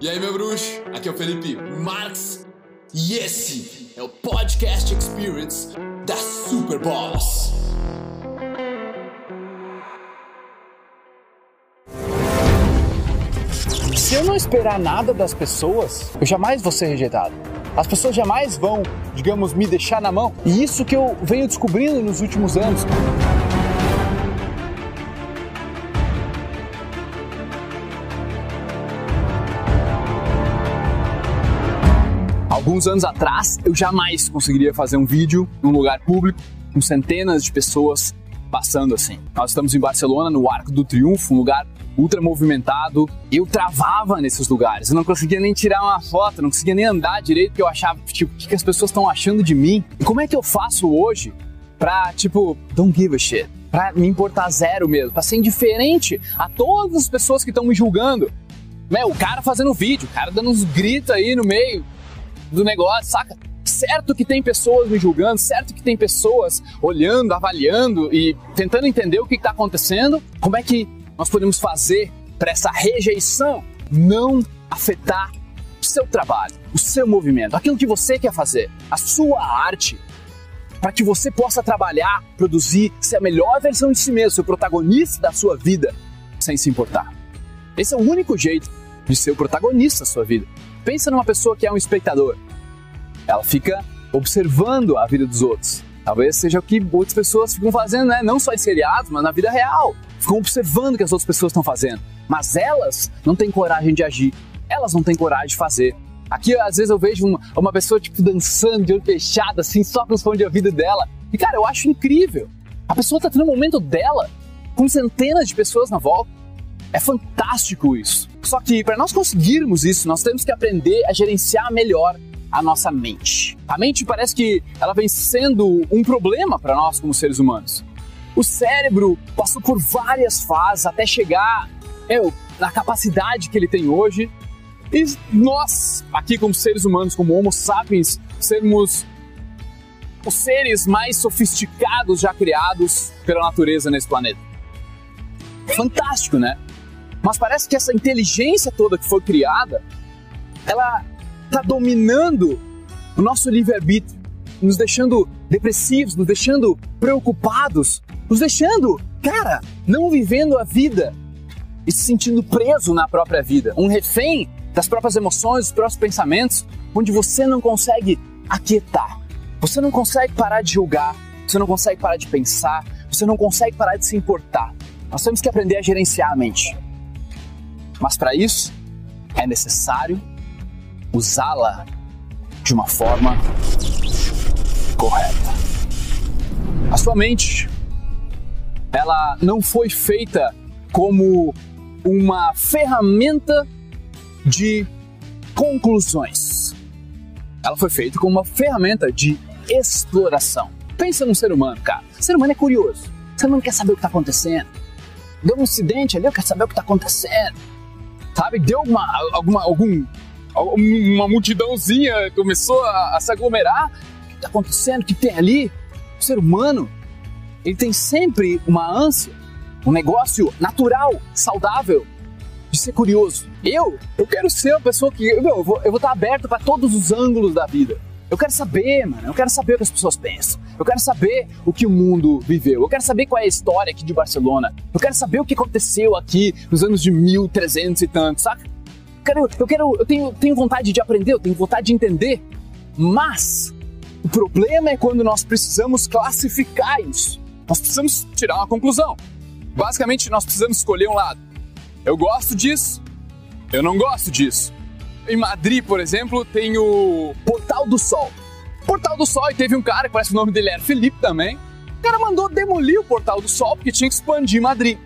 E aí, meu bruxo? Aqui é o Felipe Marx e esse é o Podcast Experience da Super Boss. Se eu não esperar nada das pessoas, eu jamais vou ser rejeitado. As pessoas jamais vão, digamos, me deixar na mão. E isso que eu venho descobrindo nos últimos anos. Alguns anos atrás, eu jamais conseguiria fazer um vídeo num lugar público com centenas de pessoas passando assim. Nós estamos em Barcelona, no Arco do Triunfo, um lugar ultra movimentado. Eu travava nesses lugares, eu não conseguia nem tirar uma foto, não conseguia nem andar direito, porque eu achava, tipo, o que, as pessoas estão achando de mim? E como é que eu faço hoje pra, tipo, don't give a shit? Pra me importar zero mesmo, pra ser indiferente a todas as pessoas que estão me julgando. Meu, o cara fazendo vídeo, o cara dando uns gritos aí no meio do negócio, saca? Certo que tem pessoas me julgando, certo que tem pessoas olhando, avaliando e tentando entender o que está acontecendo. Como é que nós podemos fazer para essa rejeição não afetar o seu trabalho, o seu movimento, aquilo que você quer fazer, a sua arte, para que você possa trabalhar, produzir, ser a melhor versão de si mesmo, ser o protagonista da sua vida, sem se importar. Esse é o único jeito de ser o protagonista da sua vida. Pensa numa pessoa que é um espectador. Ela fica observando a vida dos outros. Talvez seja o que outras pessoas ficam fazendo, né? Não só em seriados, mas na vida real. Ficam observando o que as outras pessoas estão fazendo. Mas elas não têm coragem de agir. Elas não têm coragem de fazer. Aqui, às vezes, eu vejo uma, uma pessoa, tipo, dançando de olho fechado, assim, só com os fones de ouvido dela. E, cara, eu acho incrível. A pessoa tá tendo o um momento dela com centenas de pessoas na volta. É fantástico isso. Só que para nós conseguirmos isso, nós temos que aprender a gerenciar melhor a nossa mente. A mente parece que ela vem sendo um problema para nós como seres humanos. O cérebro passou por várias fases até chegar na capacidade que ele tem hoje. E nós, aqui como seres humanos, como Homo sapiens, sermos os seres mais sofisticados já criados pela natureza nesse planeta. Fantástico, né? Mas parece que essa inteligência toda que foi criada, ela está dominando o nosso livre-arbítrio, nos deixando depressivos, nos deixando preocupados, nos deixando, cara, não vivendo a vida e se sentindo preso na própria vida, um refém das próprias emoções, dos próprios pensamentos, onde você não consegue aquietar, você não consegue parar de julgar, você não consegue parar de pensar, você não consegue parar de se importar. Nós temos que aprender a gerenciar a mente. Mas para isso é necessário usá-la de uma forma correta. A sua mente, ela não foi feita como uma ferramenta de conclusões. Ela foi feita como uma ferramenta de exploração. Pensa num ser humano, cara. O ser humano é curioso. O ser humano quer saber o que está acontecendo. Deu um incidente ali, eu quero saber o que está acontecendo. Sabe? Deu uma, alguma, algum uma multidãozinha começou a, a se aglomerar. O que está acontecendo? O que tem ali? O ser humano, ele tem sempre uma ânsia, um negócio natural, saudável, de ser curioso. Eu, eu quero ser uma pessoa que, meu, eu vou, estar aberto para todos os ângulos da vida. Eu quero saber, mano. Eu quero saber o que as pessoas pensam. Eu quero saber o que o mundo viveu. Eu quero saber qual é a história aqui de Barcelona. Eu quero saber o que aconteceu aqui nos anos de 1300 e tanto, saca? quero, eu quero, eu tenho, tenho vontade de aprender, eu tenho vontade de entender, mas o problema é quando nós precisamos classificar isso. Nós precisamos tirar uma conclusão. Basicamente, nós precisamos escolher um lado. Eu gosto disso, eu não gosto disso. Em Madrid, por exemplo, tem o Portal do Sol. Portal do Sol, e teve um cara, que parece que o nome dele era Felipe também. O cara mandou demolir o Portal do Sol porque tinha que expandir Madrid.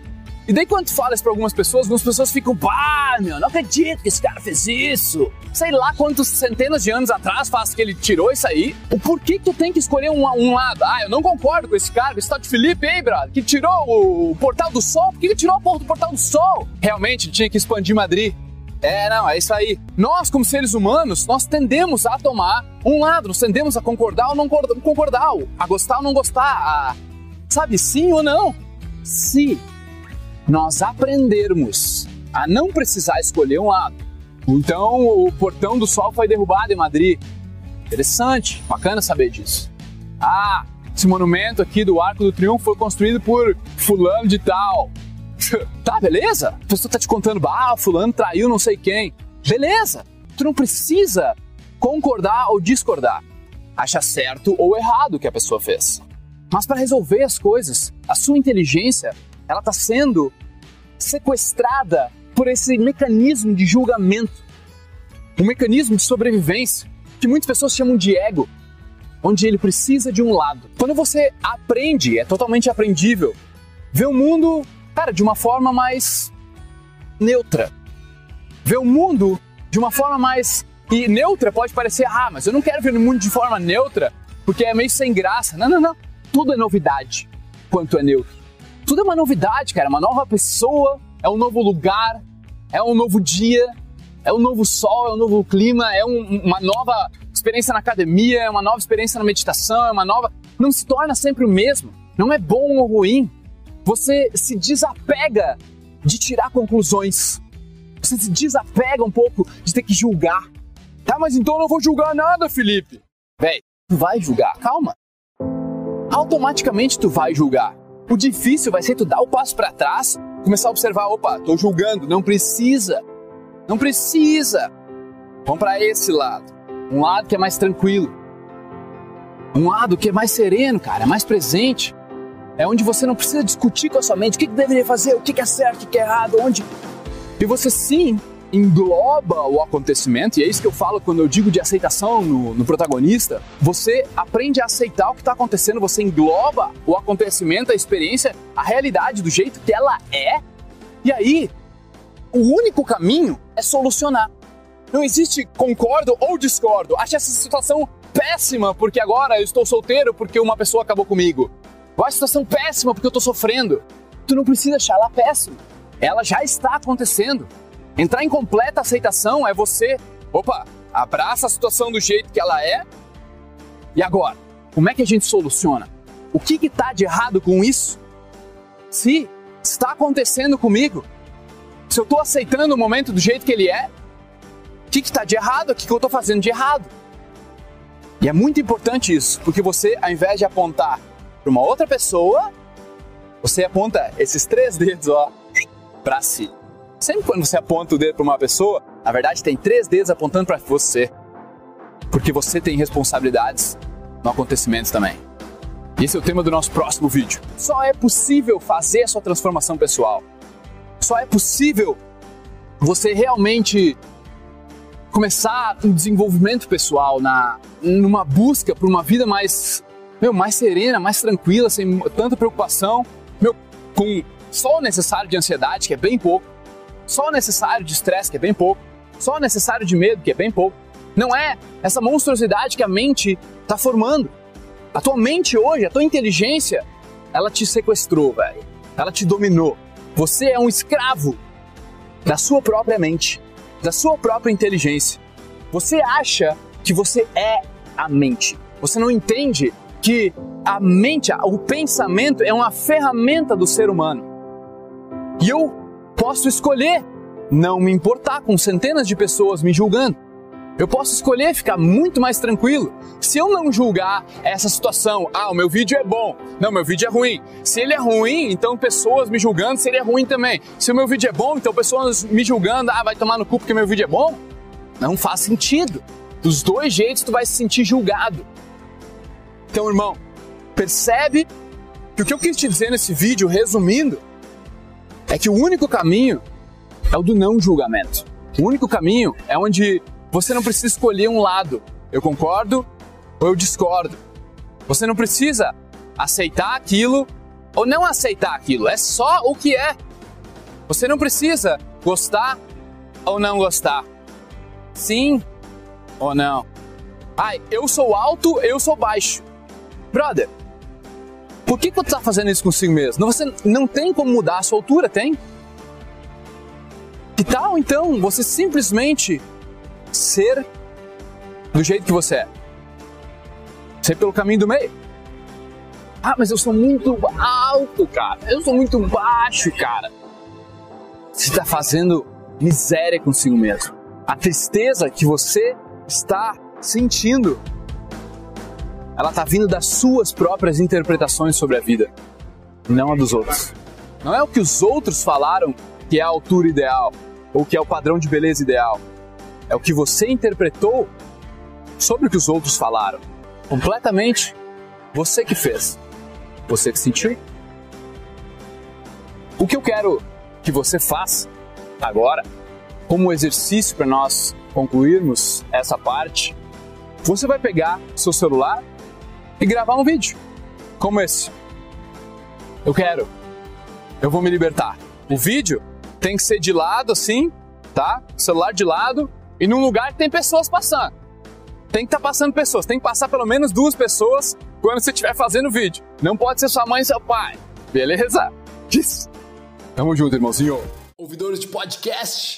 E daí quando tu fala isso pra algumas pessoas, algumas pessoas ficam, pá, meu, não acredito que esse cara fez isso. Sei lá quantos centenas de anos atrás faz que ele tirou isso aí. O porquê que tu tem que escolher um, um lado? Ah, eu não concordo com esse cara, esse tal de Felipe, hein, brother, que tirou o Portal do Sol. Por que ele tirou a porra do Portal do Sol? Realmente, tinha que expandir Madrid. É, não, é isso aí. Nós, como seres humanos, nós tendemos a tomar um lado, nós tendemos a concordar ou não concordar, a gostar ou não gostar, a, sabe, sim ou não. Se nós aprendermos a não precisar escolher um lado, Então o portão do sol foi derrubado em Madrid. Interessante, bacana saber disso. Ah, esse monumento aqui do Arco do Triunfo foi construído por fulano de tal. tá, beleza? A pessoa tá te contando, ah, fulano traiu não sei quem. Beleza, tu não precisa concordar ou discordar. Acha certo ou errado o que a pessoa fez. Mas para resolver as coisas, a sua inteligência, ela está sendo sequestrada por esse mecanismo de julgamento. Um mecanismo de sobrevivência que muitas pessoas chamam de ego, onde ele precisa de um lado. Quando você aprende, é totalmente aprendível, ver o mundo, cara, de uma forma mais neutra. Ver o mundo de uma forma mais. E neutra pode parecer, ah, mas eu não quero ver o mundo de forma neutra, porque é meio sem graça. Não, não, não. Tudo é novidade quanto é neutro. Tudo é uma novidade, cara. Uma nova pessoa, é um novo lugar, é um novo dia, é um novo sol, é um novo clima, é um, uma nova experiência na academia, é uma nova experiência na meditação, é uma nova. Não se torna sempre o mesmo. Não é bom ou ruim. Você se desapega de tirar conclusões. Você se desapega um pouco de ter que julgar. Tá, mas então eu não vou julgar nada, Felipe. Véi, tu vai julgar. Calma. Automaticamente tu vai julgar. O difícil vai ser tu dar o passo para trás, começar a observar, opa, tô julgando, não precisa. Não precisa. Vamos para esse lado. Um lado que é mais tranquilo. Um lado que é mais sereno, cara, é mais presente. É onde você não precisa discutir com a sua mente o que, que deveria fazer, o que, que é certo, o que é errado, onde. E você sim engloba o acontecimento, e é isso que eu falo quando eu digo de aceitação no, no protagonista. Você aprende a aceitar o que está acontecendo, você engloba o acontecimento, a experiência, a realidade do jeito que ela é, e aí o único caminho é solucionar. Não existe concordo ou discordo. Acho essa situação péssima porque agora eu estou solteiro porque uma pessoa acabou comigo. A situação péssima porque eu estou sofrendo. Tu não precisa achar ela péssima. Ela já está acontecendo. Entrar em completa aceitação é você, opa, abraça a situação do jeito que ela é. E agora, como é que a gente soluciona? O que está de errado com isso? Se está acontecendo comigo, se eu estou aceitando o momento do jeito que ele é, o que está de errado? O que, que eu estou fazendo de errado? E é muito importante isso, porque você, ao invés de apontar para uma outra pessoa, você aponta esses três dedos, ó, para si. Sempre quando você aponta o dedo para uma pessoa, na verdade tem três dedos apontando para você. Porque você tem responsabilidades no acontecimento também. Esse é o tema do nosso próximo vídeo. Só é possível fazer a sua transformação pessoal só é possível você realmente começar um desenvolvimento pessoal na numa busca por uma vida mais meu, mais serena, mais tranquila, sem tanta preocupação, meu, com só o necessário de ansiedade, que é bem pouco, só o necessário de estresse, que é bem pouco, só o necessário de medo, que é bem pouco. Não é essa monstruosidade que a mente está formando. A tua mente hoje, a tua inteligência, ela te sequestrou, velho. Ela te dominou. Você é um escravo da sua própria mente, da sua própria inteligência. Você acha que você é a mente. Você não entende que a mente, o pensamento é uma ferramenta do ser humano. E eu posso escolher não me importar com centenas de pessoas me julgando. Eu posso escolher ficar muito mais tranquilo. Se eu não julgar essa situação, ah, o meu vídeo é bom, não, meu vídeo é ruim. Se ele é ruim, então pessoas me julgando seria ruim também. Se o meu vídeo é bom, então pessoas me julgando, ah, vai tomar no cu porque meu vídeo é bom. Não faz sentido. Dos dois jeitos tu vai se sentir julgado. Então, irmão, percebe que o que eu quis te dizer nesse vídeo, resumindo, é que o único caminho é o do não julgamento. O único caminho é onde você não precisa escolher um lado. Eu concordo ou eu discordo. Você não precisa aceitar aquilo ou não aceitar aquilo. É só o que é. Você não precisa gostar ou não gostar. Sim ou não. Ai, eu sou alto, eu sou baixo. Brother, por que, que você está fazendo isso consigo mesmo? Você não tem como mudar a sua altura, tem? Que tal então você simplesmente ser do jeito que você é. Ser pelo caminho do meio. Ah, mas eu sou muito alto, cara. Eu sou muito baixo, cara. Você está fazendo miséria consigo mesmo. A tristeza que você está sentindo, ela está vindo das suas próprias interpretações sobre a vida, não a dos outros. Não é o que os outros falaram que é a altura ideal ou que é o padrão de beleza ideal. É o que você interpretou sobre o que os outros falaram. Completamente você que fez. Você que sentiu. O que eu quero que você faça agora, como exercício para nós concluirmos essa parte, você vai pegar seu celular e gravar um vídeo como esse. Eu quero. Eu vou me libertar. O vídeo tem que ser de lado assim, tá? celular de lado e num lugar que tem pessoas passando. Tem que estar tá passando pessoas, tem que passar pelo menos duas pessoas quando você estiver fazendo o vídeo. Não pode ser sua mãe e seu pai. Beleza? Isso. Tamo junto, irmãozinho. Ouvidores de podcast,